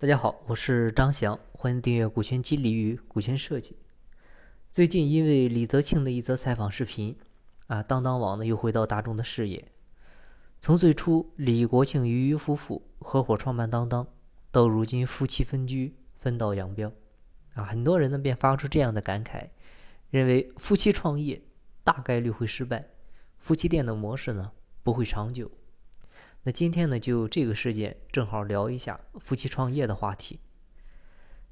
大家好，我是张翔，欢迎订阅《股权激励与股权设计》。最近因为李泽庆的一则采访视频，啊，当当网呢又回到大众的视野。从最初李国庆、与于夫妇合伙创办当当，到如今夫妻分居、分道扬镳，啊，很多人呢便发出这样的感慨，认为夫妻创业大概率会失败，夫妻店的模式呢不会长久。那今天呢，就这个事件正好聊一下夫妻创业的话题。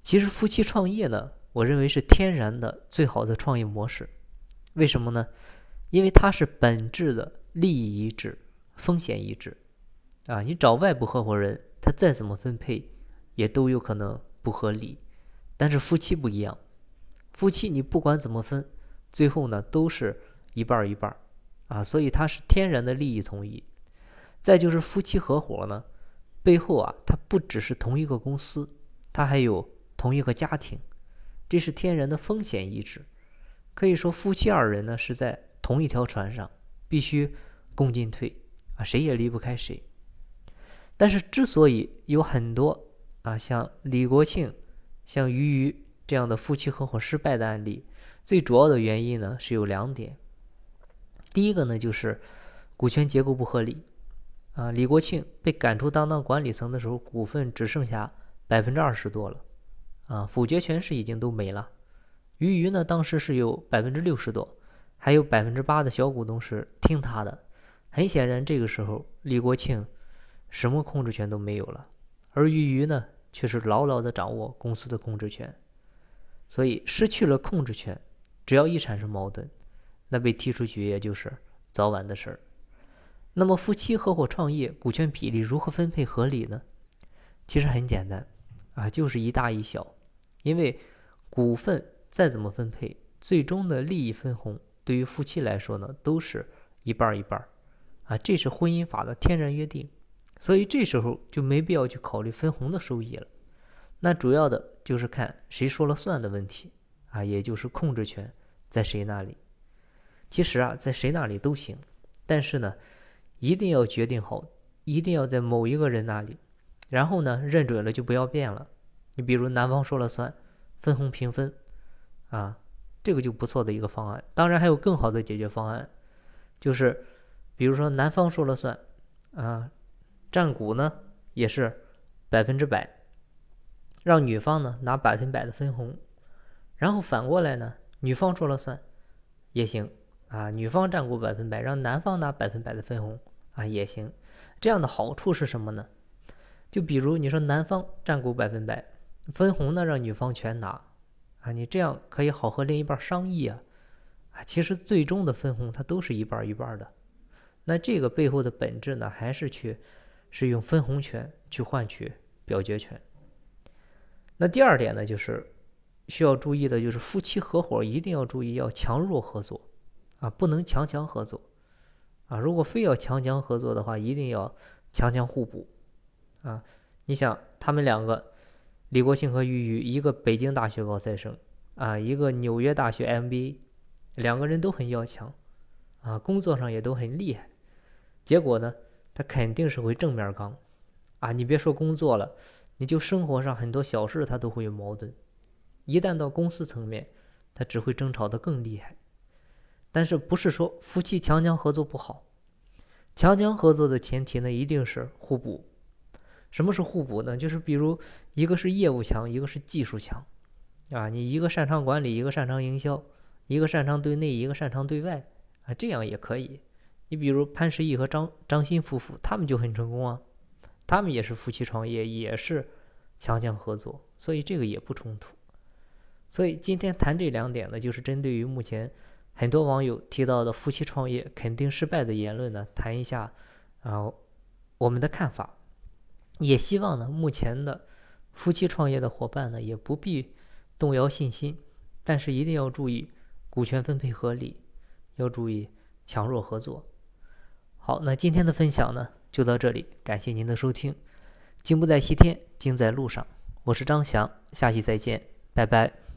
其实夫妻创业呢，我认为是天然的最好的创业模式。为什么呢？因为它是本质的利益一致、风险一致。啊，你找外部合伙人，他再怎么分配，也都有可能不合理。但是夫妻不一样，夫妻你不管怎么分，最后呢都是一半一半啊，所以它是天然的利益统一。再就是夫妻合伙呢，背后啊，它不只是同一个公司，它还有同一个家庭，这是天然的风险一致。可以说，夫妻二人呢是在同一条船上，必须共进退啊，谁也离不开谁。但是，之所以有很多啊像李国庆、像俞渝这样的夫妻合伙失败的案例，最主要的原因呢是有两点。第一个呢就是股权结构不合理。啊，李国庆被赶出当当管理层的时候，股份只剩下百分之二十多了，啊，否决权是已经都没了。俞渝呢，当时是有百分之六十多，还有百分之八的小股东是听他的。很显然，这个时候李国庆什么控制权都没有了，而俞渝呢，却是牢牢的掌握公司的控制权。所以失去了控制权，只要一产生矛盾，那被踢出去也就是早晚的事儿。那么夫妻合伙创业，股权比例如何分配合理呢？其实很简单，啊，就是一大一小。因为股份再怎么分配，最终的利益分红对于夫妻来说呢，都是一半一半啊，这是婚姻法的天然约定。所以这时候就没必要去考虑分红的收益了。那主要的就是看谁说了算的问题啊，也就是控制权在谁那里。其实啊，在谁那里都行，但是呢。一定要决定好，一定要在某一个人那里，然后呢，认准了就不要变了。你比如男方说了算，分红平分，啊，这个就不错的一个方案。当然还有更好的解决方案，就是比如说男方说了算，啊，占股呢也是百分之百，让女方呢拿百分百的分红，然后反过来呢，女方说了算也行。啊，女方占股百分百，让男方拿百分百的分红啊也行。这样的好处是什么呢？就比如你说男方占股百分百，分红呢让女方全拿啊，你这样可以好和另一半商议啊。啊，其实最终的分红它都是一半一半的。那这个背后的本质呢，还是去是用分红权去换取表决权。那第二点呢，就是需要注意的，就是夫妻合伙一定要注意要强弱合作。啊，不能强强合作，啊，如果非要强强合作的话，一定要强强互补，啊，你想他们两个，李国庆和俞渝，一个北京大学高材生，啊，一个纽约大学 MBA，两个人都很要强，啊，工作上也都很厉害，结果呢，他肯定是会正面刚，啊，你别说工作了，你就生活上很多小事他都会有矛盾，一旦到公司层面，他只会争吵得更厉害。但是不是说夫妻强强合作不好？强强合作的前提呢，一定是互补。什么是互补呢？就是比如一个是业务强，一个是技术强，啊，你一个擅长管理，一个擅长营销，一个擅长对内，一个擅长对外，啊，这样也可以。你比如潘石屹和张张欣夫妇，他们就很成功啊，他们也是夫妻创业，也是强强合作，所以这个也不冲突。所以今天谈这两点呢，就是针对于目前。很多网友提到的夫妻创业肯定失败的言论呢，谈一下啊我们的看法，也希望呢目前的夫妻创业的伙伴呢也不必动摇信心，但是一定要注意股权分配合理，要注意强弱合作。好，那今天的分享呢就到这里，感谢您的收听。金不在西天，金在路上。我是张翔，下期再见，拜拜。